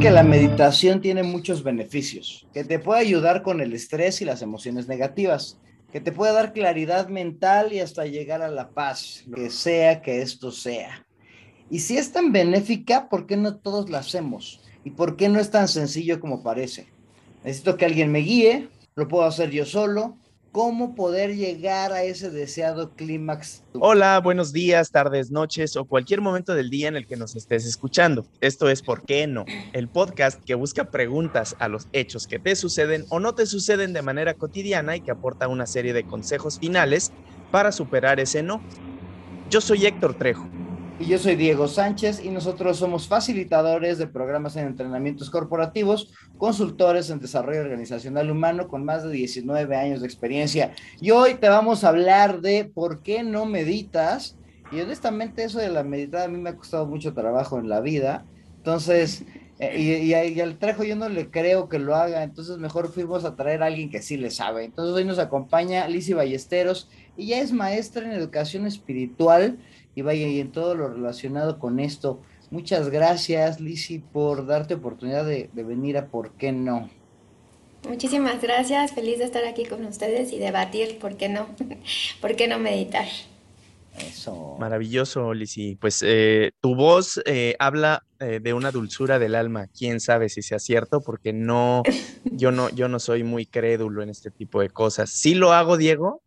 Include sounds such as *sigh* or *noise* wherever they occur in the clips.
Que la meditación tiene muchos beneficios, que te puede ayudar con el estrés y las emociones negativas, que te puede dar claridad mental y hasta llegar a la paz, lo que sea que esto sea. Y si es tan benéfica, ¿por qué no todos la hacemos? ¿Y por qué no es tan sencillo como parece? Necesito que alguien me guíe, lo puedo hacer yo solo, cómo poder llegar a ese deseado clímax. Hola, buenos días, tardes, noches o cualquier momento del día en el que nos estés escuchando. Esto es ¿Por qué no? El podcast que busca preguntas a los hechos que te suceden o no te suceden de manera cotidiana y que aporta una serie de consejos finales para superar ese no. Yo soy Héctor Trejo y yo soy Diego Sánchez y nosotros somos facilitadores de programas en entrenamientos corporativos, consultores en desarrollo organizacional humano con más de 19 años de experiencia. Y hoy te vamos a hablar de por qué no meditas. Y honestamente eso de la meditada a mí me ha costado mucho trabajo en la vida. Entonces, eh, y, y, al Trejo yo no le creo que lo haga, entonces mejor fuimos a traer a alguien que sí le sabe. Entonces hoy nos acompaña Lizzie Ballesteros, ella es maestra en educación espiritual y vaya, y en todo lo relacionado con esto. Muchas gracias, Lisi, por darte oportunidad de, venir a ¿Por qué no? Muchísimas gracias, feliz de estar aquí con ustedes y debatir por qué no, *laughs* por qué no meditar. Eso. Maravilloso, Lisi. Pues eh, tu voz eh, habla eh, de una dulzura del alma. Quién sabe si sea cierto, porque no, yo no, yo no soy muy crédulo en este tipo de cosas. Sí lo hago, Diego,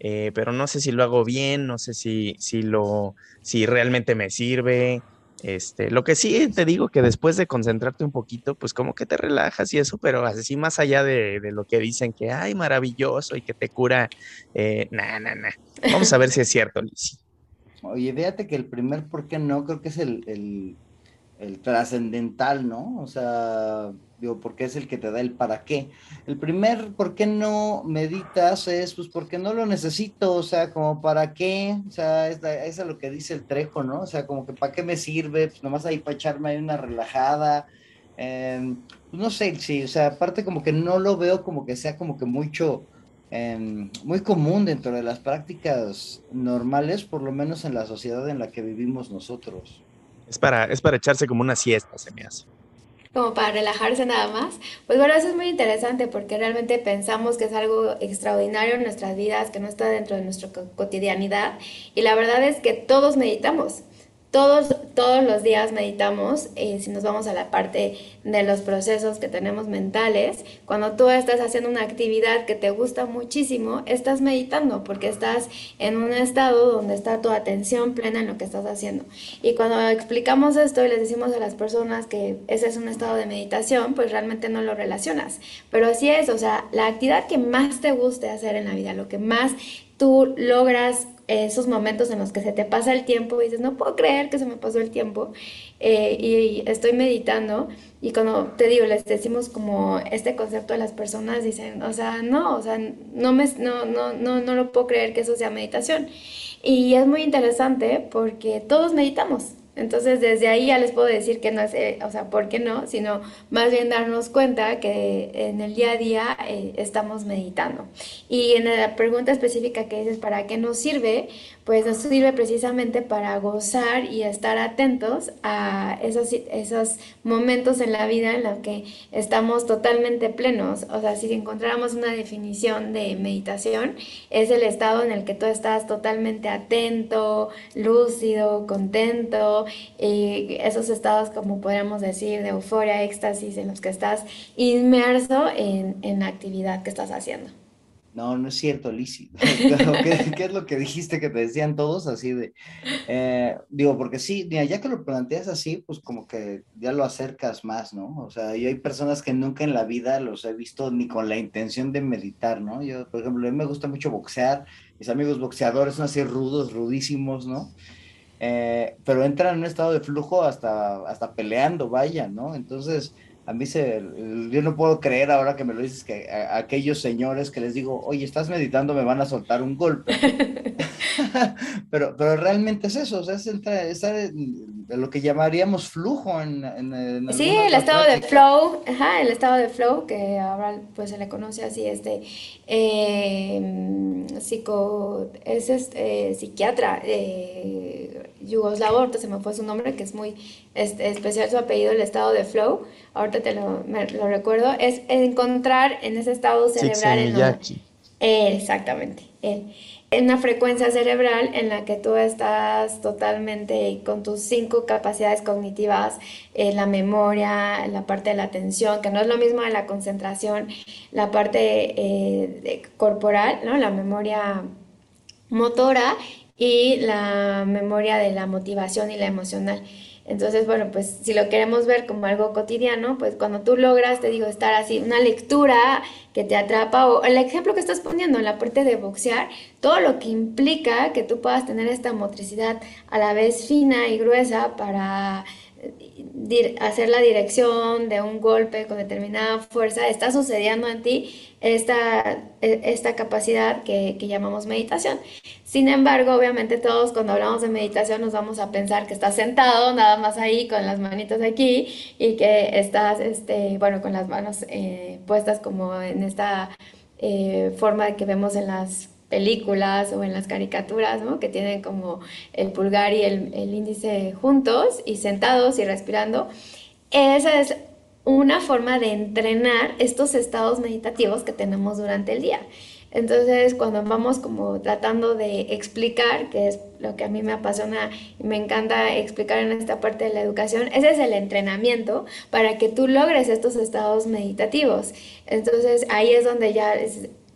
eh, pero no sé si lo hago bien, no sé si, si, lo, si realmente me sirve. Este, lo que sí te digo que después de concentrarte un poquito, pues como que te relajas y eso, pero así más allá de, lo que dicen que, ay, maravilloso y que te cura, eh, nah, nah, nah. Vamos a ver si es cierto, Lizzy. Oye, fíjate que el primer por qué no, creo que es el, el trascendental, ¿no? O sea, digo, porque es el que te da el para qué. El primer por qué no meditas es, pues, porque no lo necesito, o sea, como para qué, o sea, es, lo que dice el trejo, ¿no? O sea, como que para qué me sirve, pues nomás ahí para echarme ahí una relajada. Em, pues, no sé, sí, o sea, aparte como que no lo veo como que sea como que mucho, em, muy común dentro de las prácticas normales, por lo menos en la sociedad en la que vivimos nosotros. Es para, es para echarse como una siesta, se me hace. Como para relajarse nada más. Pues bueno, eso es muy interesante porque realmente pensamos que es algo extraordinario en nuestras vidas, que no está dentro de nuestra cotidianidad. Y la verdad es que todos meditamos. Todos, todos los días meditamos, eh, si nos vamos a la parte de los procesos que tenemos mentales, cuando tú estás haciendo una actividad que te gusta muchísimo, estás meditando porque estás en un estado donde está tu atención plena en lo que estás haciendo. Y cuando explicamos esto y les decimos a las personas que ese es un estado de meditación, pues realmente no lo relacionas. Pero así es, o sea, la actividad que más te guste hacer en la vida, lo que más tú logras esos momentos en los que se te pasa el tiempo y dices, no puedo creer que se me pasó el tiempo eh, y, estoy meditando y cuando te digo, les decimos como este concepto a las personas, dicen, o sea, no, o sea, no, me, no, no, no, no lo puedo creer que eso sea meditación. Y es muy interesante porque todos meditamos, entonces, desde ahí ya les puedo decir que no es, eh, o sea, ¿por qué no? Sino más bien darnos cuenta que en el día a día eh, estamos meditando. Y en la pregunta específica que dices, ¿para qué nos sirve? Pues nos sirve precisamente para gozar y estar atentos a esos, esos momentos en la vida en los que estamos totalmente plenos. O sea, si encontráramos una definición de meditación, es el estado en el que tú estás totalmente atento, lúcido, contento y esos estados, como podríamos decir, de euforia, éxtasis, en los que estás inmerso en, en la actividad que estás haciendo. No, no es cierto, Lizzy. *laughs* ¿Qué, es lo que dijiste que te decían todos así de? Eh, digo, porque sí, ya que lo planteas así, pues como que ya lo acercas más, ¿no? O sea, yo hay personas que nunca en la vida los he visto ni con la intención de meditar, ¿no? Yo, por ejemplo, a mí me gusta mucho boxear, mis amigos boxeadores son así rudos, rudísimos, ¿no? Eh, pero entran en un estado de flujo hasta, hasta peleando, vaya, ¿no? Entonces, a mí se, yo no puedo creer ahora que me lo dices que aquellos señores que les digo, oye, estás meditando, me van a soltar un golpe. *laughs* *laughs* pero, pero realmente es eso, o sea, es estar en, lo que llamaríamos flujo en, en, Sí, el estado de flow, ajá, el estado de flow, que ahora pues se le conoce así, este, eh, psico, es este, psiquiatra, eh, yugoslavo, se me fue su nombre, que es muy este, especial su apellido, el estado de flow, ahorita te lo, lo recuerdo, es encontrar en ese estado cerebral. En exactamente, él. Una frecuencia cerebral en la que tú estás totalmente con tus cinco capacidades cognitivas, eh, la memoria, la parte de la atención, que no es lo mismo de la concentración, la parte eh, corporal, ¿no? la memoria motora y la memoria de la motivación y la emocional. Entonces, bueno, pues si lo queremos ver como algo cotidiano, pues cuando tú logras, te digo, estar así, una lectura que te atrapa, o el ejemplo que estás poniendo en la parte de boxear, todo lo que implica que tú puedas tener esta motricidad a la vez fina y gruesa para hacer la dirección de un golpe con determinada fuerza, está sucediendo en ti esta, e, esta capacidad que, llamamos meditación. Sin embargo, obviamente todos cuando hablamos de meditación nos vamos a pensar que estás sentado nada más ahí con las manitos aquí y que estás, este, bueno, con las manos eh, puestas como en esta eh, forma que vemos en las películas o en las caricaturas, ¿no? Que tienen como el pulgar y el, el índice juntos y sentados y respirando. Esa es una forma de entrenar estos estados meditativos que tenemos durante el día. Entonces, cuando vamos como tratando de explicar, que es lo que a mí me apasiona y me encanta explicar en esta parte de la educación, ese es el entrenamiento para que tú logres estos estados meditativos. Entonces, ahí es donde ya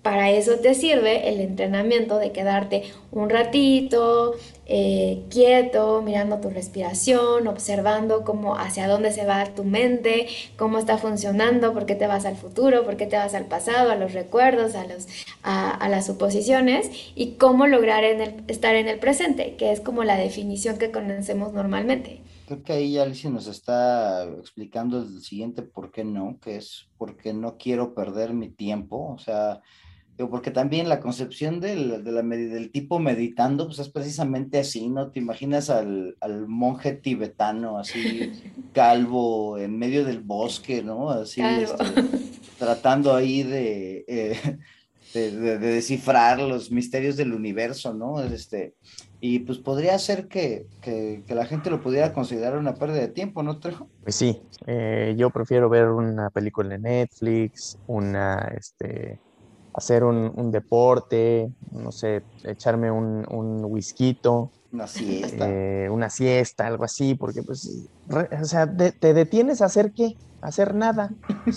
para eso te sirve el entrenamiento de quedarte un ratito eh, quieto, mirando tu respiración, observando cómo hacia dónde se va tu mente, cómo está funcionando, por qué te vas al futuro, por qué te vas al pasado, a los recuerdos, a, los, a, las suposiciones y cómo lograr estar en el presente, que es como la definición que conocemos normalmente. Creo que ahí Alicia nos está explicando el siguiente por qué no, que es porque no quiero perder mi tiempo, o sea, porque también la concepción del, de la, del tipo meditando, pues es precisamente así, ¿no? Te imaginas al, monje tibetano, así, *laughs* calvo, en medio del bosque, ¿no? Así, este, tratando ahí eh, de, de, descifrar los misterios del universo, ¿no? Este, y pues podría ser que, que, la gente lo pudiera considerar una pérdida de tiempo, ¿no, Trejo? Pues sí, eh, yo prefiero ver una película en Netflix, una, este hacer un, deporte, no sé, echarme un, un whisky. Una siesta. Eh, una siesta, algo así, porque pues, o sea, te detienes a hacer qué, a hacer nada.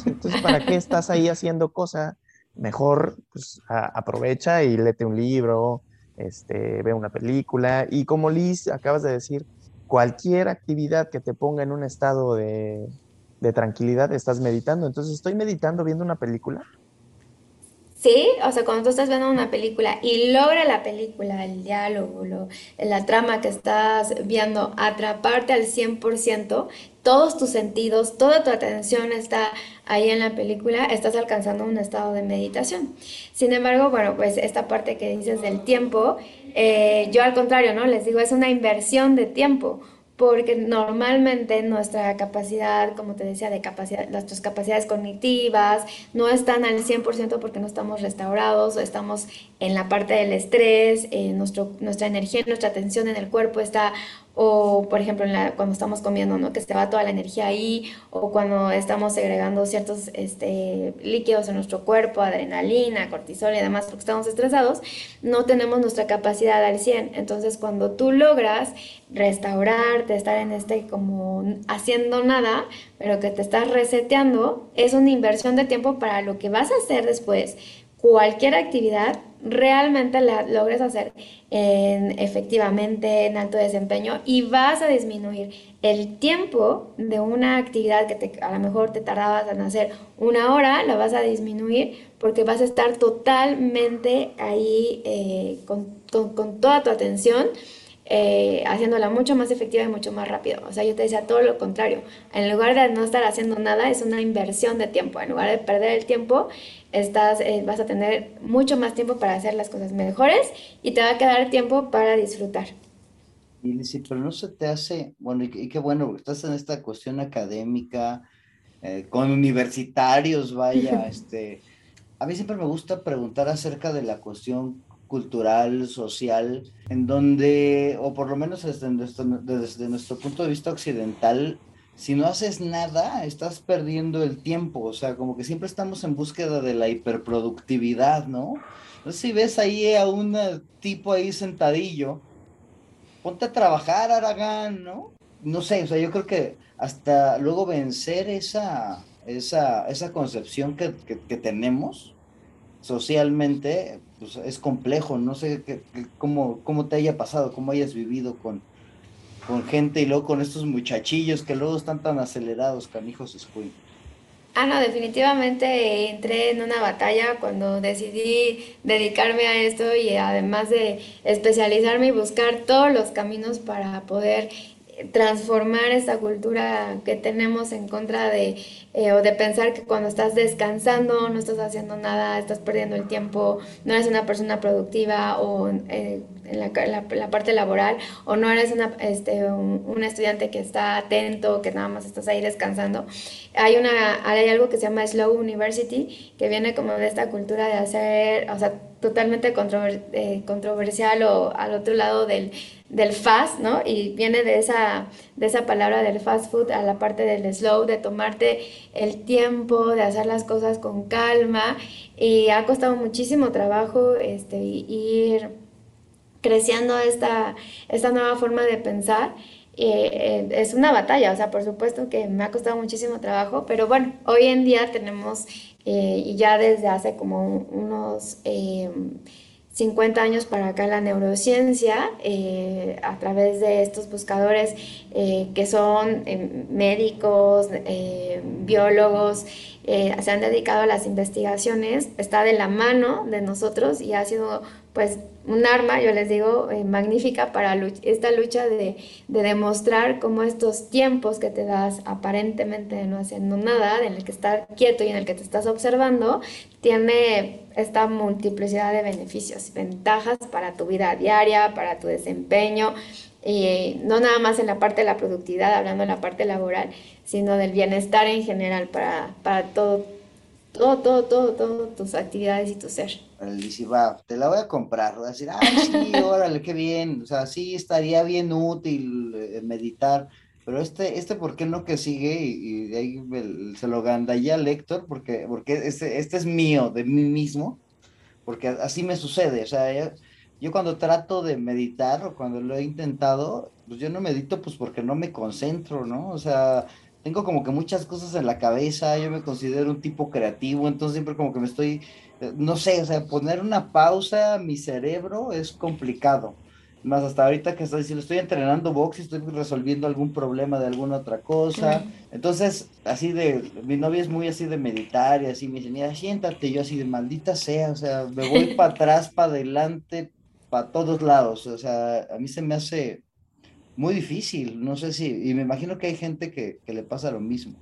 Entonces, ¿para qué estás ahí haciendo cosas? Mejor, pues, aprovecha y léete un libro, este, ve una película. Y como Liz, acabas de decir, cualquier actividad que te ponga en un estado de, de tranquilidad, estás meditando. Entonces, estoy meditando viendo una película Sí, o sea, cuando tú estás viendo una película y logra la película, el diálogo, la trama que estás viendo, atraparte al 100%, todos tus sentidos, toda tu atención está ahí en la película, estás alcanzando un estado de meditación. Sin embargo, bueno, pues esta parte que dices del tiempo, eh, yo al contrario, ¿no? Les digo, es una inversión de tiempo porque normalmente nuestra capacidad, como te decía, de capacidad, nuestras capacidades cognitivas no están al 100% porque no estamos restaurados, estamos en la parte del estrés, eh, nuestro, nuestra energía, nuestra atención en el cuerpo está o por ejemplo cuando estamos comiendo, ¿no? Que se va toda la energía ahí, o cuando estamos segregando ciertos este, líquidos en nuestro cuerpo, adrenalina, cortisol y demás, porque estamos estresados, no tenemos nuestra capacidad al 100. Entonces cuando tú logras restaurarte, estar en este como haciendo nada, pero que te estás reseteando, es una inversión de tiempo para lo que vas a hacer después. Cualquier actividad realmente la logres hacer en, efectivamente en alto desempeño y vas a disminuir el tiempo de una actividad que te, a lo mejor te tardabas en hacer una hora, la vas a disminuir porque vas a estar totalmente ahí eh, con, con, toda tu atención eh, haciéndola mucho más efectiva y mucho más rápido. O sea, yo te decía todo lo contrario. En lugar de no estar haciendo nada, es una inversión de tiempo. En lugar de perder el tiempo, estás, eh, vas a tener mucho más tiempo para hacer las cosas mejores y te va a quedar tiempo para disfrutar. Y pero no se te hace, bueno, y, qué bueno, estás en esta cuestión académica, eh, con universitarios, vaya, *laughs* este, a mí siempre me gusta preguntar acerca de la cuestión cultural, social, en donde, o por lo menos desde nuestro, punto de vista occidental, si no haces nada, estás perdiendo el tiempo, o sea, como que siempre estamos en búsqueda de la hiperproductividad, ¿no? No si ves ahí a un tipo ahí sentadillo, ponte a trabajar, Aragán, ¿no? No sé, o sea, yo creo que hasta luego vencer esa, esa, esa concepción que, que tenemos socialmente, pues es complejo, no sé qué, cómo, cómo te haya pasado, cómo hayas vivido con, con gente y luego con estos muchachillos que luego están tan acelerados, canijos Squid. Ah, no, definitivamente entré en una batalla cuando decidí dedicarme a esto y además de especializarme y buscar todos los caminos para poder transformar esta cultura que tenemos en contra de, eh, o de pensar que cuando estás descansando, no estás haciendo nada, estás perdiendo el tiempo, no eres una persona productiva o eh, en la, la, parte laboral, o no eres una, este, un, estudiante que está atento, que nada más estás ahí descansando. Hay, una, hay algo que se llama Slow University, que viene como de esta cultura de hacer, o sea, totalmente eh, controversial o al otro lado del del fast, ¿no? Y viene de esa, de esa palabra del fast food a la parte del slow, de tomarte el tiempo, de hacer las cosas con calma. Y ha costado muchísimo trabajo este, ir creciendo esta, esta nueva forma de pensar. Eh, es una batalla, o sea, por supuesto que me ha costado muchísimo trabajo, pero bueno, hoy en día tenemos, eh, y ya desde hace como unos... Eh, 50 años para acá la neurociencia, eh, a través de estos buscadores eh, que son eh, médicos, biólogos, se han dedicado a las investigaciones, está de la mano de nosotros y ha sido pues un arma, yo les digo, eh, magnífica para esta lucha de, demostrar cómo estos tiempos que te das aparentemente no haciendo nada, en el que estar quieto y en el que te estás observando, tiene esta multiplicidad de beneficios, ventajas para tu vida diaria, para tu desempeño, y no nada más en la parte de la productividad, hablando en la parte laboral, sino del bienestar en general para, para todo todo, todo, todo, todo, tus actividades y tu ser. Dice, va, te la voy a comprar, voy a decir, ay, sí, *laughs* órale, qué bien, o sea, sí, estaría bien útil eh, meditar, pero este, este, ¿por qué no que sigue? Y, de ahí se lo ganda ya Lector, porque, porque este, este es mío, de mí mismo, porque así me sucede, o sea, yo, yo cuando trato de meditar o cuando lo he intentado, pues yo no medito pues porque no me concentro, ¿no? O sea, tengo como que muchas cosas en la cabeza, yo me considero un tipo creativo, entonces siempre como que me estoy, eh, no sé, o sea, poner una pausa a mi cerebro es complicado. Más hasta ahorita que estoy, si lo estoy entrenando box y estoy resolviendo algún problema de alguna otra cosa. Entonces, así de, mi novia es muy así de meditar y así me dice, mira, siéntate, yo así de maldita sea, o sea, me voy *laughs* para atrás, para adelante, para todos lados. O sea, a mí se me hace muy difícil. No sé si, y me imagino que hay gente que, le pasa lo mismo.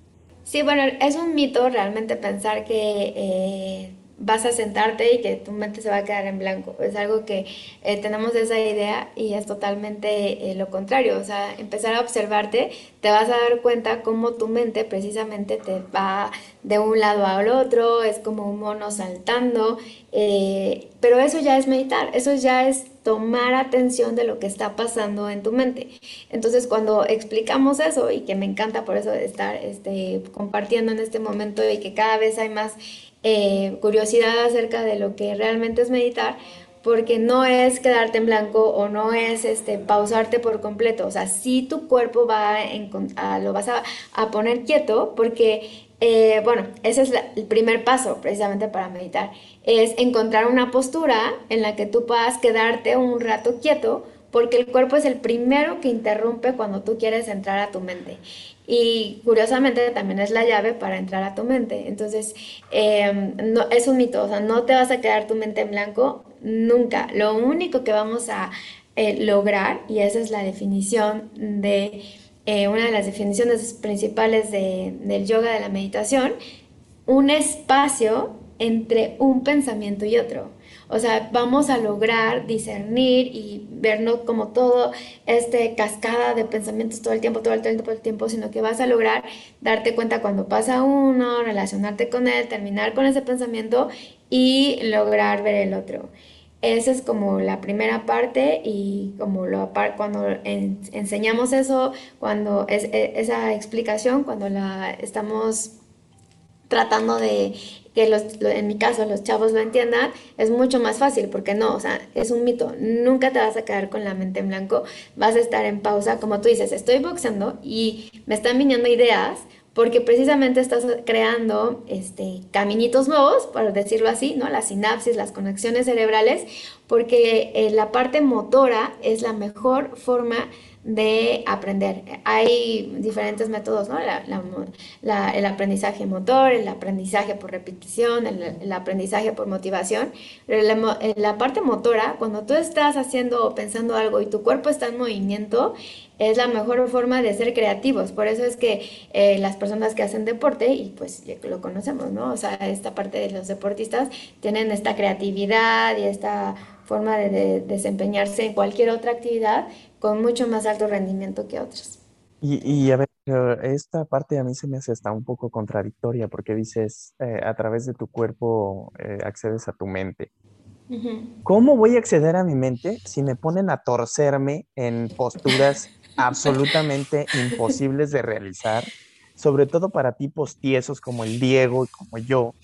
Sí, bueno, es un mito realmente pensar que eh, vas a sentarte y que tu mente se va a quedar en blanco. Es algo que eh, tenemos esa idea y es totalmente eh, lo contrario. O sea, empezar a observarte, te vas a dar cuenta cómo tu mente precisamente te va de un lado al otro, es como un mono saltando. Eh, pero eso ya es meditar, eso ya es tomar atención de lo que está pasando en tu mente. Entonces, cuando explicamos eso, y que me encanta por eso estar este, compartiendo en este momento y que cada vez hay más eh, curiosidad acerca de lo que realmente es meditar, porque no es quedarte en blanco o no es este, pausarte por completo. O sea, si tu cuerpo va a, lo vas a, poner quieto, porque, eh, bueno, ese es el primer paso precisamente para meditar, es encontrar una postura en la que tú puedas quedarte un rato quieto, porque el cuerpo es el primero que interrumpe cuando tú quieres entrar a tu mente. Y curiosamente también es la llave para entrar a tu mente. Entonces, em, no, es un mito, o sea, no te vas a quedar tu mente en blanco nunca. Lo único que vamos a eh, lograr, y esa es la definición de, eh, una de las definiciones principales del yoga, de la meditación, un espacio entre un pensamiento y otro. O sea, vamos a lograr discernir y vernos como todo este cascada de pensamientos todo el tiempo, todo el tiempo, todo el tiempo, sino que vas a lograr darte cuenta cuando pasa uno, relacionarte con él, terminar con ese pensamiento y lograr ver el otro. Esa es como la primera parte y como lo cuando enseñamos eso, cuando es, e, esa explicación, cuando la estamos tratando de que los, en mi caso los chavos lo entiendan, es mucho más fácil, porque no, o sea, es un mito, nunca te vas a quedar con la mente en blanco, vas a estar en pausa, como tú dices, estoy boxeando y me están viniendo ideas, porque precisamente estás creando este, caminitos nuevos, por decirlo así, ¿no? Las sinapsis, las conexiones cerebrales, porque eh, la parte motora es la mejor forma de aprender. Hay diferentes métodos, ¿no? el aprendizaje motor, el aprendizaje por repetición, el, aprendizaje por motivación. Pero la, parte motora, cuando tú estás haciendo o pensando algo y tu cuerpo está en movimiento, es la mejor forma de ser creativos. Por eso es que eh, las personas que hacen deporte, y pues lo conocemos, ¿no? O sea, esta parte de los deportistas tienen esta creatividad y esta forma de, desempeñarse en cualquier otra actividad con mucho más alto rendimiento que otros. Y, a ver, esta parte a mí se me hace hasta un poco contradictoria porque dices, eh, a través de tu cuerpo eh, accedes a tu mente. ¿Cómo voy a acceder a mi mente si me ponen a torcerme en posturas *laughs* absolutamente imposibles de realizar, sobre todo para tipos tiesos como el Diego y como yo,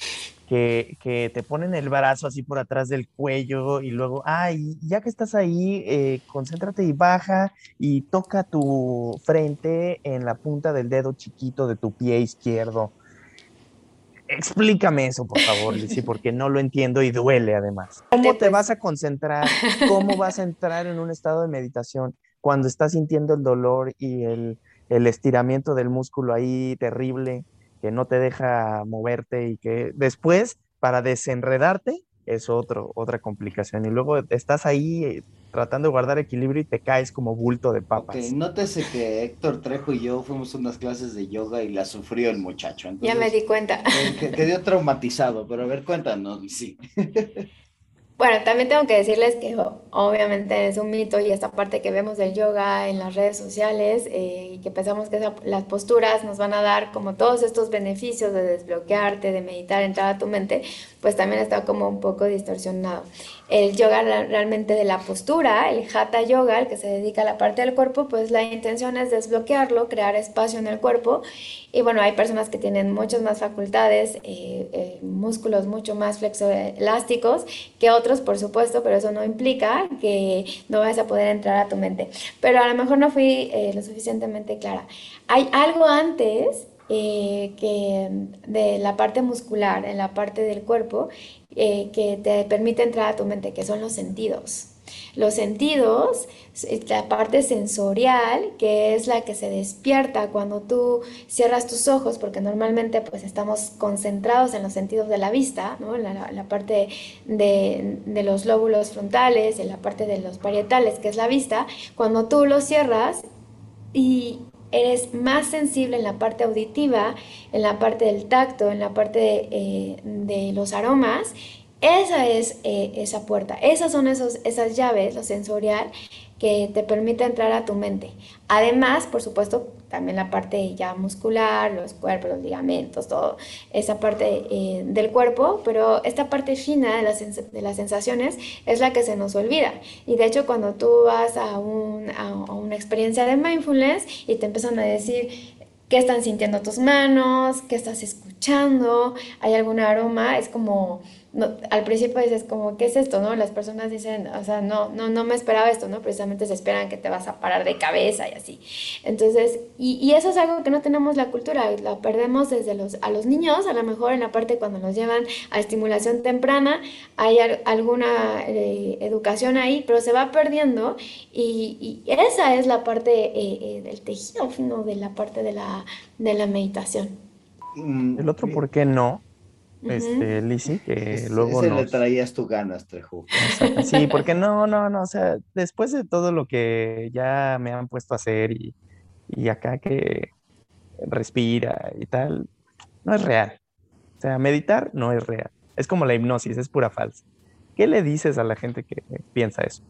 que, que, te ponen el brazo así por atrás del cuello y luego, ay, ya que estás ahí, eh, concéntrate y baja y toca tu frente en la punta del dedo chiquito de tu pie izquierdo. Explícame eso, por favor, Lizzy, *laughs* porque no lo entiendo y duele además. ¿Cómo te vas a concentrar? ¿Cómo vas a entrar en un estado de meditación cuando estás sintiendo el dolor y el, el estiramiento del músculo ahí terrible? Que no te deja moverte y que después para desenredarte es otro, otra complicación. Y luego estás ahí tratando de guardar equilibrio y te caes como bulto de papas. Ok, nótese que Héctor Trejo y yo fuimos a unas clases de yoga y la sufrió el muchacho. ya me di cuenta. Quedó traumatizado, pero a ver, cuéntanos, sí. *laughs* Bueno, también tengo que decirles que obviamente es un mito y esta parte que vemos del yoga en las redes sociales eh, y que pensamos que las posturas nos van a dar como todos estos beneficios de desbloquearte, de meditar, entrar a tu mente, pues también está como un poco distorsionado. El yoga realmente de la postura, el hatha yoga, el que se dedica a la parte del cuerpo, pues la intención es desbloquearlo, crear espacio en el cuerpo. Y bueno, hay personas que tienen muchas más facultades, eh, eh, músculos mucho más flexoelásticos que otros, por supuesto, pero eso no implica que no vayas a poder entrar a tu mente. Pero a lo mejor no fui eh, lo suficientemente clara. Hay algo antes que de la parte muscular, en la parte del cuerpo, eh, que te permite entrar a tu mente, que son los sentidos. Los sentidos, la parte sensorial, que es la que se despierta cuando tú cierras tus ojos, porque normalmente pues estamos concentrados en los sentidos de la vista, ¿no? la, la, parte de, de, los lóbulos frontales, en la parte de los parietales, que es la vista, cuando tú los cierras y eres más sensible en la parte auditiva, en la parte del tacto, en la parte de, eh, los aromas. Esa es eh, esa puerta, esas son esos, esas llaves, lo sensorial, que te permite entrar a tu mente. Además, por supuesto, también la parte ya muscular, los cuerpos, los ligamentos, todo esa parte eh, del cuerpo, pero esta parte fina de las, de las, sensaciones es la que se nos olvida. Y de hecho, cuando tú vas a, un, a una experiencia de mindfulness y te empiezan a decir qué están sintiendo tus manos, qué estás escuchando, hay algún aroma, es como al principio dices como, ¿qué es esto? ¿no? Las personas dicen, o sea, no, no, no me esperaba esto, ¿no? Precisamente se esperan que te vas a parar de cabeza y así. Entonces, y, y eso es algo que no tenemos la cultura, la perdemos desde los, a los niños, a lo mejor en la parte cuando nos llevan a estimulación temprana, hay alguna eh, educación ahí, pero se va perdiendo y, y esa es la parte eh, eh, del tejido fino de la parte de la, de la meditación. Mm, El otro, ¿por qué no? Este, Lizzy, que luego Ese le traías tu ganas, Trejo. Sí, porque no, no, no, o sea, después de todo lo que ya me han puesto a hacer y, y acá que respira y tal, no es real. O sea, meditar no es real. Es como la hipnosis, es pura falsa. ¿Qué le dices a la gente que piensa eso?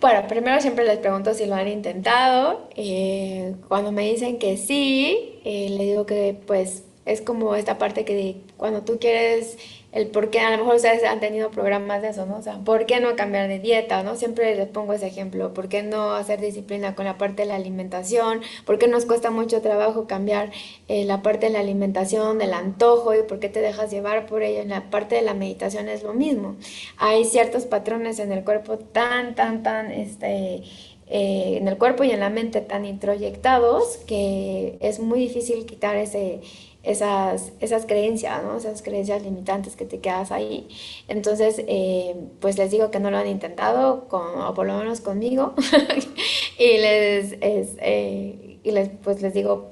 Bueno, primero siempre les pregunto si lo han intentado. Eh, cuando me dicen que sí, eh, le digo que pues es como esta parte que cuando tú quieres el por qué, a lo mejor ustedes han tenido programas de eso, ¿no? O sea, ¿por qué no cambiar de dieta, no? Siempre les pongo ese ejemplo, ¿por qué no hacer disciplina con la parte de la alimentación? ¿Por qué nos cuesta mucho trabajo cambiar eh, la parte de la alimentación, del antojo y por qué te dejas llevar por ello? En la parte de la meditación es lo mismo. Hay ciertos patrones en el cuerpo tan, tan, tan, este... Eh, en el cuerpo y en la mente tan introyectados que es muy difícil quitar ese, esas, esas creencias, ¿no? Esas creencias limitantes que te quedas ahí. Entonces, eh, pues les digo que no lo han intentado, con, o por lo menos conmigo, *laughs* y, les, eh, y les, pues les digo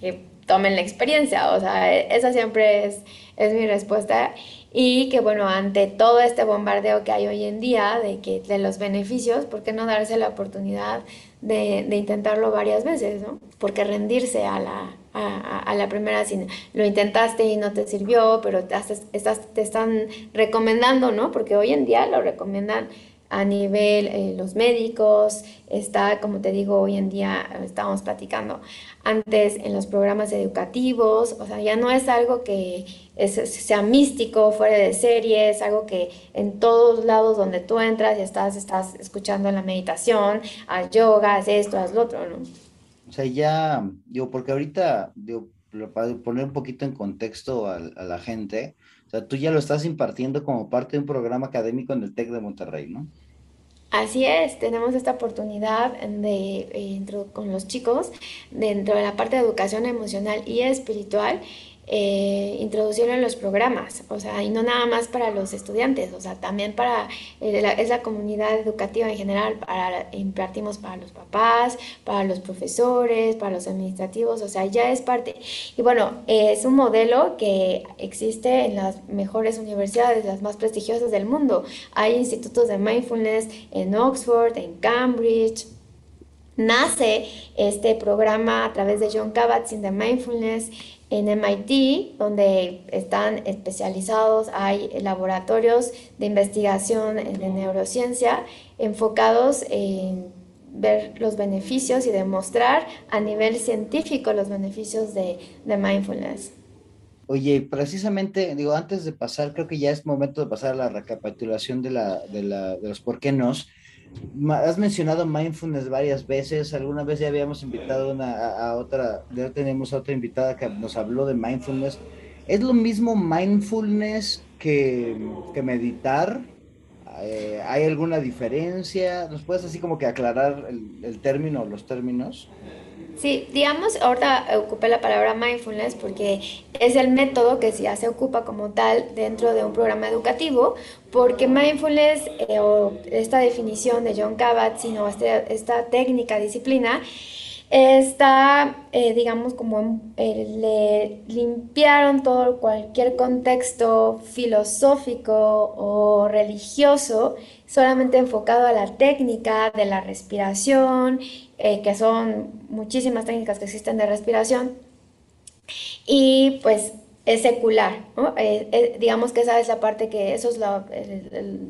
que tomen la experiencia, o sea, esa siempre es, es mi respuesta. Y que bueno, ante todo este bombardeo que hay hoy en día de, que, de los beneficios, ¿por qué no darse la oportunidad de, de intentarlo varias veces, ¿no? Porque rendirse a la, a, la primera, si lo intentaste y no te sirvió, pero te, estás, te están recomendando, ¿no? Porque hoy en día lo recomiendan a nivel eh, los médicos, está, como te digo, hoy en día estamos platicando antes en los programas educativos, o sea, ya no es algo que sea místico, fuera de serie, es algo que en todos lados donde tú entras y estás, estás escuchando la meditación, haz yoga, haz esto, haz lo otro, ¿no? O sea, ya, digo, porque ahorita, para poner un poquito en contexto a, la gente, o sea, tú ya lo estás impartiendo como parte de un programa académico en el TEC de Monterrey, ¿no? Así es, tenemos esta oportunidad de, eh, con los chicos dentro de la parte de educación emocional y espiritual eh, introducirlo en los programas, o sea, y no nada más para los estudiantes, o sea, también para eh, la, esa comunidad educativa en general, para, impartimos para los papás, para los profesores, para los administrativos, o sea, ya es parte. Y bueno, es un modelo que existe en las mejores universidades, las más prestigiosas del mundo. Hay institutos de mindfulness en Oxford, en Cambridge, nace este programa a través de John Kabat-Zinn de Mindfulness en MIT, donde están especializados, hay laboratorios de investigación de neurociencia enfocados en ver los beneficios y demostrar a nivel científico los beneficios de, mindfulness. Oye, precisamente, digo, antes de pasar, creo que ya es momento de pasar a la recapitulación de, la, de, la, de los por qué no. Has mencionado mindfulness varias veces. Alguna vez ya habíamos invitado a, otra, ya tenemos a otra invitada que nos habló de mindfulness. ¿Es lo mismo mindfulness que, que meditar? Eh, ¿Hay alguna diferencia? ¿Nos puedes así como que aclarar el, el término los términos? Sí, digamos, ahorita ocupé la palabra mindfulness porque es el método que ya se ocupa como tal dentro de un programa educativo, porque mindfulness eh, o esta definición de John Kabat-Zinn o este, esta técnica, disciplina, está, eh, digamos, como eh, le limpiaron todo cualquier contexto filosófico o religioso, solamente enfocado a la técnica de la respiración, eh, que son muchísimas técnicas que existen de respiración, y pues es secular, eh, eh, digamos que esa es la parte que eso es lo,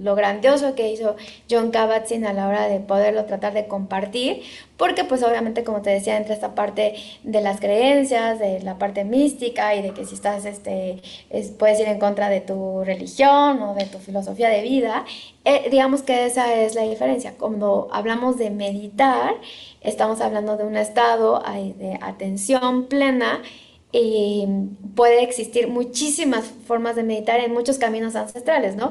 lo grandioso que hizo John Kabat-Zinn a la hora de poderlo tratar de compartir, porque pues obviamente como te decía, entra esta parte de las creencias, de la parte mística y de que si estás, este, puedes ir en contra de tu religión o de tu filosofía de vida, eh, digamos que esa es la diferencia. Cuando hablamos de meditar, estamos hablando de un estado de atención plena y puede existir muchísimas formas de meditar en muchos caminos ancestrales, ¿no?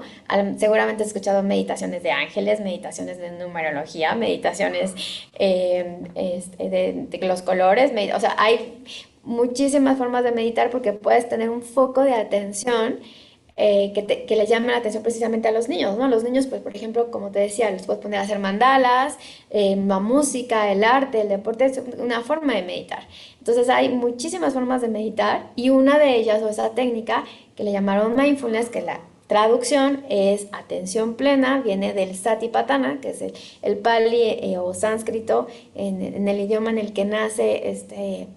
seguramente has escuchado meditaciones de ángeles, meditaciones de numerología, meditaciones eh, este, de, los colores, o sea, hay muchísimas formas de meditar porque puedes tener un foco de atención eh, que, te, que, le llaman la atención precisamente a los niños, ¿no? Los niños, pues, por ejemplo, como te decía, les puedes poner a hacer mandalas, eh, la música, el arte, el deporte, es una forma de meditar. Entonces hay muchísimas formas de meditar y una de ellas, o esa técnica, que le llamaron mindfulness, que la traducción es atención plena, viene del satipatthana, que es el, pali eh, o sánscrito, en, en, el idioma en el que nace este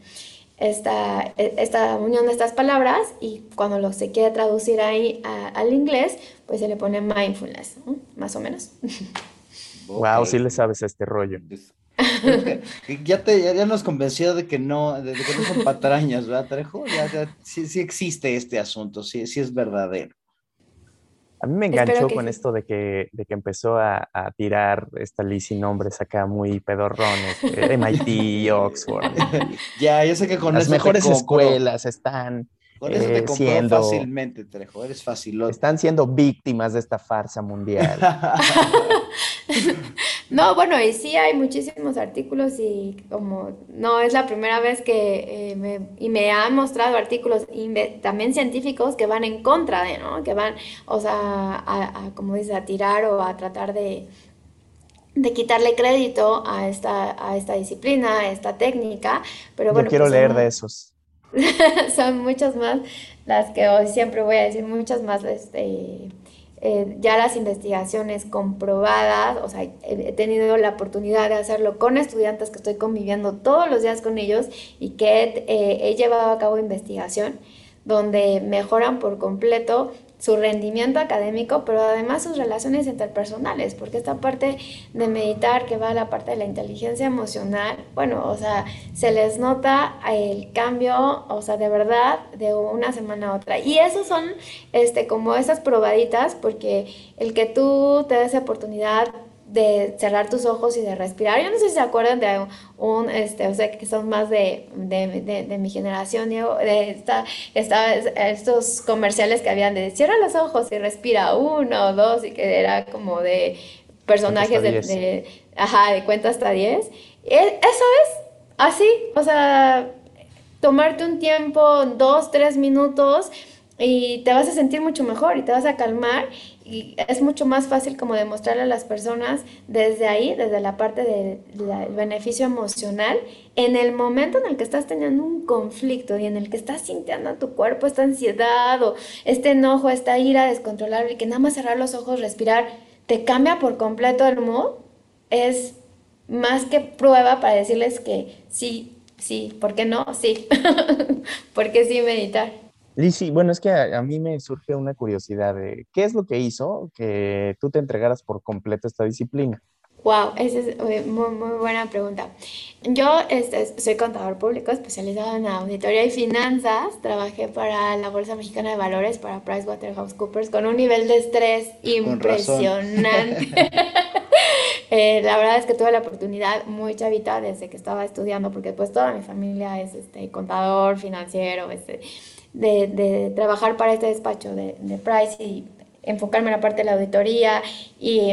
esta, esta unión de estas palabras y cuando lo se quiere traducir ahí al inglés, pues se le pone mindfulness, más o menos. Wow, sí le sabes a este rollo. ya, te, ya, nos convenció de que no, de, que no son *laughs* patrañas, ¿verdad, Trejo? Ya, sí, sí, existe este asunto, sí, sí es verdadero. A mí me enganchó con esto de que, de que empezó a, tirar esta Lizzie nombres acá muy pedorrones, eh, MIT, Oxford. *laughs* ya, yo sé que con las mejores escuelas están con eso te eh, siendo, fácilmente, Trejo, eres fácil. Están siendo víctimas de esta farsa mundial. *laughs* *laughs* no, bueno, y sí hay muchísimos artículos y como no es la primera vez que eh, me, y me han mostrado artículos también científicos que van en contra de, ¿no? Que van, o sea, a, como dice, a tirar o a tratar de, de quitarle crédito a esta, a esta disciplina, a esta técnica. Pero bueno, Yo quiero pues leer de esos. *laughs* son muchas más las que hoy siempre voy a decir, muchas más, este, eh, ya las investigaciones comprobadas, o sea, he, tenido la oportunidad de hacerlo con estudiantes que estoy conviviendo todos los días con ellos y que he llevado a cabo investigación donde mejoran por completo su rendimiento académico, pero además sus relaciones interpersonales, porque esta parte de meditar que va a la parte de la inteligencia emocional, bueno, o sea, se les nota el cambio, o sea, de verdad, de una semana a otra. Y esos son, este, como esas probaditas, porque el que tú te des oportunidad de cerrar tus ojos y de respirar. Yo no sé si se acuerdan de un, este, o sea, que son más de, de, mi generación, de esta, esta, estos comerciales que habían de cierra los ojos y respira uno, dos, y que era como de personajes de, ajá, de cuenta hasta diez. E, eso es así, o sea, tomarte un tiempo, dos, tres minutos, y te vas a sentir mucho mejor y te vas a calmar es mucho más fácil como demostrarle a las personas desde ahí, desde la parte del beneficio emocional, en el momento en el que estás teniendo un conflicto y en el que estás sintiendo a tu cuerpo esta ansiedad o este enojo, esta ira descontrolable y que nada más cerrar los ojos, respirar, te cambia por completo el mood, es más que prueba para decirles que sí, sí, ¿por qué no? Sí, *laughs* porque sí meditar. Lizzy, bueno, es que a, mí me surge una curiosidad de qué es lo que hizo que tú te entregaras por completo a esta disciplina. Wow, esa es eh, muy, muy buena pregunta. Yo este, soy contador público especializado en auditoría y finanzas. Trabajé para la Bolsa Mexicana de Valores, para PricewaterhouseCoopers, con un nivel de estrés impresionante. *laughs* eh, la verdad es que tuve la oportunidad muy chavita desde que estaba estudiando, porque pues toda mi familia es este, contador, financiero, este, de, trabajar para este despacho de, de, Price y enfocarme en la parte de la auditoría. Y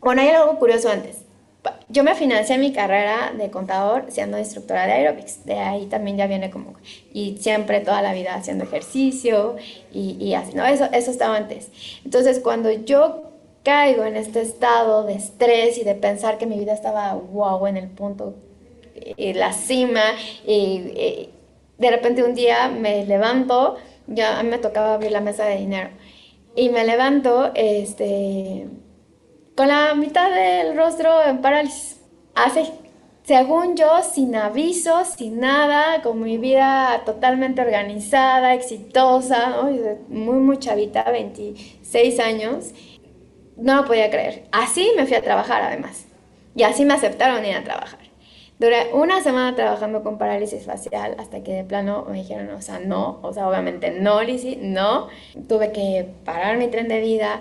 bueno, hay algo curioso antes. Yo me financié mi carrera de contador siendo instructora de aerobics. De ahí también ya viene como... Y siempre toda la vida haciendo ejercicio y, y así, ¿no? Eso, eso estaba antes. Entonces, cuando yo caigo en este estado de estrés y de pensar que mi vida estaba wow en el punto y la cima y, de repente un día me levanto, ya me tocaba abrir la mesa de dinero, y me levanto este, con la mitad del rostro en parálisis, así, según yo, sin aviso, sin nada, con mi vida totalmente organizada, exitosa, muy, muy chavita, 26 años, no lo podía creer. Así me fui a trabajar además, y así me aceptaron ir a trabajar. Duré una semana trabajando con parálisis facial hasta que de plano me dijeron, o sea, no, o sea, obviamente no, Lizzy, no. Tuve que parar mi tren de vida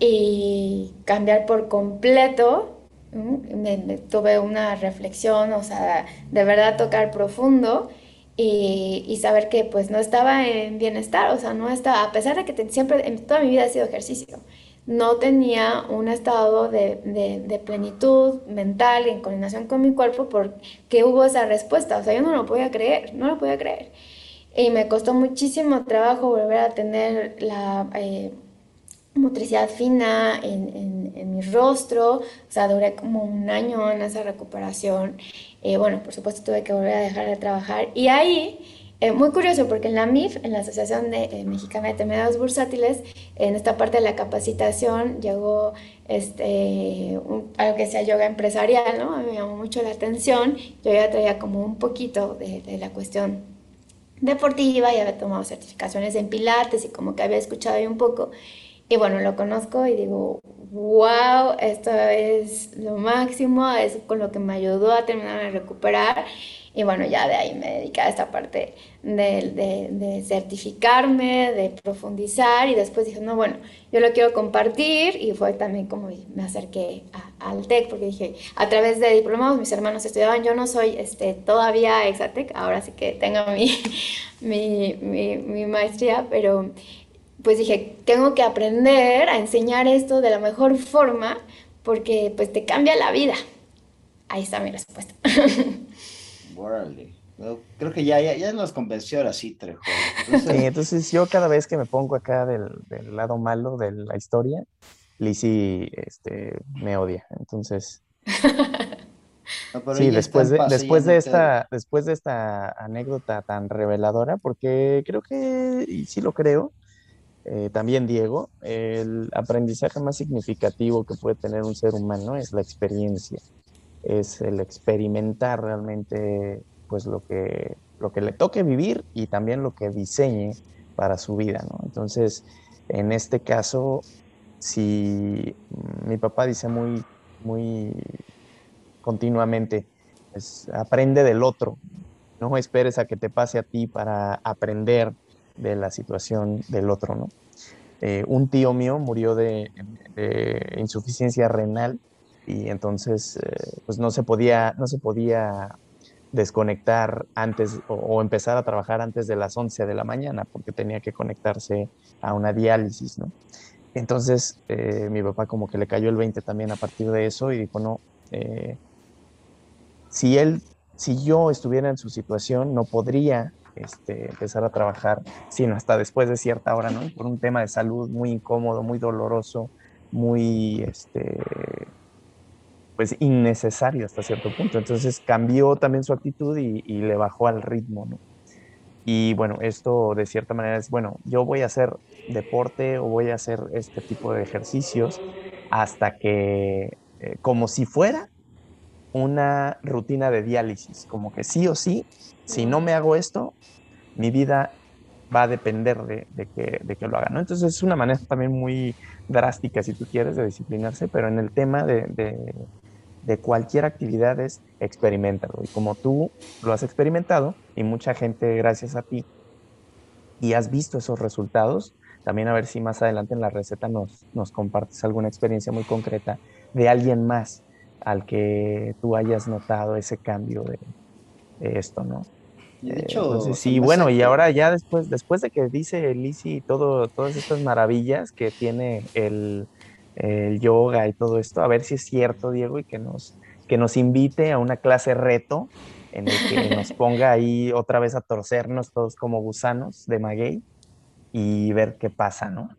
y cambiar por completo. Tuve una reflexión, o sea, de verdad tocar profundo y, saber que pues no estaba en bienestar, o sea, no estaba, a pesar de que siempre, en toda mi vida ha sido ejercicio no tenía un estado de, plenitud mental en coordinación con mi cuerpo porque hubo esa respuesta. O sea, yo no lo podía creer, no lo podía creer. y me costó muchísimo trabajo volver a tener la eh, motricidad fina en, en, mi rostro, o sea, duré como un año en esa recuperación. Eh, bueno, por supuesto tuve que volver a dejar de trabajar y ahí eh, muy curioso porque en la MIF, en la Asociación de, eh, Mexicana de Enfermedades Bursátiles, en esta parte de la capacitación llegó este, algo que sea yoga empresarial, ¿no? Me llamó mucho la atención. Yo ya traía como un poquito de, la cuestión deportiva y había tomado certificaciones en pilates y como que había escuchado ahí un poco. Y bueno, lo conozco y digo, wow, esto es lo máximo, es con lo que me ayudó a terminar de recuperar. Y bueno, ya de ahí me dediqué a esta parte de, de, certificarme, de profundizar y después dije, no, bueno, yo lo quiero compartir y fue también como me acerqué al TEC porque dije, a través de diplomados mis hermanos estudiaban, yo no soy este, todavía Exatec, ahora sí que tengo mi, *laughs* mi, mi maestría, pero pues dije, tengo que aprender a enseñar esto de la mejor forma porque pues te cambia la vida. Ahí está mi respuesta. *laughs* Órale. Creo que ya, ya, ya nos convenció ahora sí, Trejo. Entonces... Sí, entonces yo cada vez que me pongo acá del, del lado malo de la historia, Lizzie este, me odia. Entonces. sí, después de, después, de esta, después de esta anécdota tan reveladora, porque creo que, y sí lo creo, eh, también Diego, el aprendizaje más significativo que puede tener un ser humano es la experiencia es el experimentar realmente pues lo que, lo que le toque vivir y también lo que diseñe para su vida. Entonces, en este caso, si mi papá dice muy, muy continuamente, pues, aprende del otro, no esperes a que te pase a ti para aprender de la situación del otro, ¿no? Eh, un tío mío murió de insuficiencia renal y entonces eh, pues no se podía, no se podía desconectar antes o, empezar a trabajar antes de las 11 de la mañana porque tenía que conectarse a una diálisis, ¿no? Entonces eh, mi papá como que le cayó el 20 también a partir de eso y dijo, no, si él, si yo estuviera en su situación, no podría este, empezar a trabajar, sino hasta después de cierta hora, ¿no? Por un tema de salud muy incómodo, muy doloroso, muy, este, pues innecesario hasta cierto punto. Entonces cambió también su actitud y, le bajó al ritmo, ¿no? Y bueno, esto de cierta manera es, bueno, yo voy a hacer deporte o voy a hacer este tipo de ejercicios hasta que, eh, como si fuera una rutina de diálisis, como que sí o sí, si no me hago esto, mi vida va a depender de, que, de que, lo haga, ¿no? Entonces es una manera también muy drástica, si tú quieres, de disciplinarse, pero en el tema de, de cualquier actividad es experimentarlo. Y como tú lo has experimentado y mucha gente gracias a ti y has visto esos resultados, también a ver si más adelante en la receta nos, nos compartes alguna experiencia muy concreta de alguien más al que tú hayas notado ese cambio de, esto, ¿no? De hecho, sí, bueno, y ahora ya después, después de que dice Lisi todo, todas estas maravillas que tiene el, el yoga y todo esto, a ver si es cierto, Diego, y que nos, que nos invite a una clase reto en el que *laughs* nos ponga ahí otra vez a torcernos todos como gusanos de maguey y ver qué pasa, ¿no?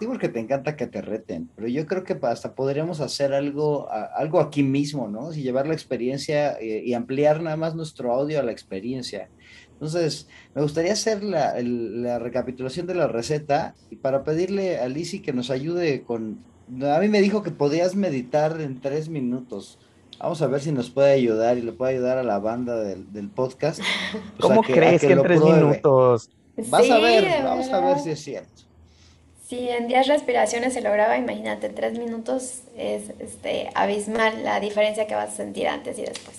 Digo que te encanta que te reten, pero yo creo que hasta podríamos hacer algo, algo aquí mismo, ¿no? Si llevar la experiencia eh, y ampliar nada más nuestro audio a la experiencia. Entonces, me gustaría hacer la, la recapitulación de la receta y para pedirle a Lizzie que nos ayude con a mí me dijo que podías meditar en tres minutos. Vamos a ver si nos puede ayudar y le puede ayudar a la banda del, podcast. ¿Cómo crees que, en tres minutos? Vas a ver, vamos a ver si es cierto. Si en 10 respiraciones se lograba, imagínate, tres minutos es este, abismal la diferencia que vas a sentir antes y después.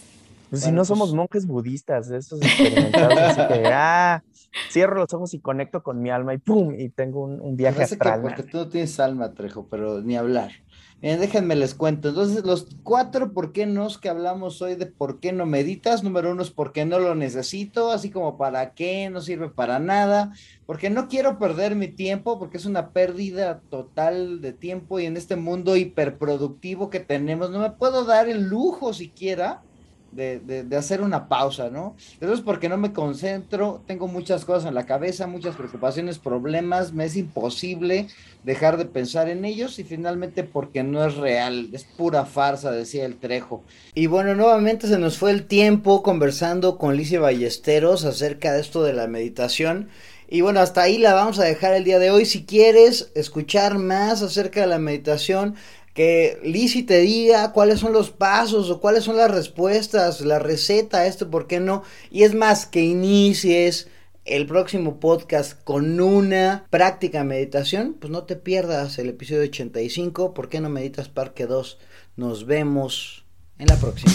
Pues si no somos pues monjes budistas, estos experimentados, así que, *laughs* ah, cierro los ojos y conecto con mi alma y pum, y tengo un, viaje astral. porque tú no tienes alma, Trejo, pero ni hablar. Déjenme les cuento. Entonces, los cuatro por qué no que hablamos hoy de por qué no meditas. Número uno es porque no lo necesito, así como para qué, no sirve para nada, porque no quiero perder mi tiempo, porque es una pérdida total de tiempo y en este mundo hiperproductivo que tenemos, no me puedo dar el lujo siquiera de, hacer una pausa, ¿no? Eso es porque no me concentro, tengo muchas cosas en la cabeza, muchas preocupaciones, problemas, me es imposible dejar de pensar en ellos y finalmente porque no es real, es pura farsa, decía el Trejo. Y bueno, nuevamente se nos fue el tiempo conversando con Licia Ballesteros acerca de esto de la meditación. Y bueno, hasta ahí la vamos a dejar el día de hoy. Si quieres escuchar más acerca de la meditación, que Lizzie te diga cuáles son los pasos o cuáles son las respuestas, la receta esto, ¿por qué no? Y es más, que inicies el próximo podcast con una práctica meditación, pues no te pierdas el episodio 85, ¿por qué no meditas Parque 2? Nos vemos en la próxima.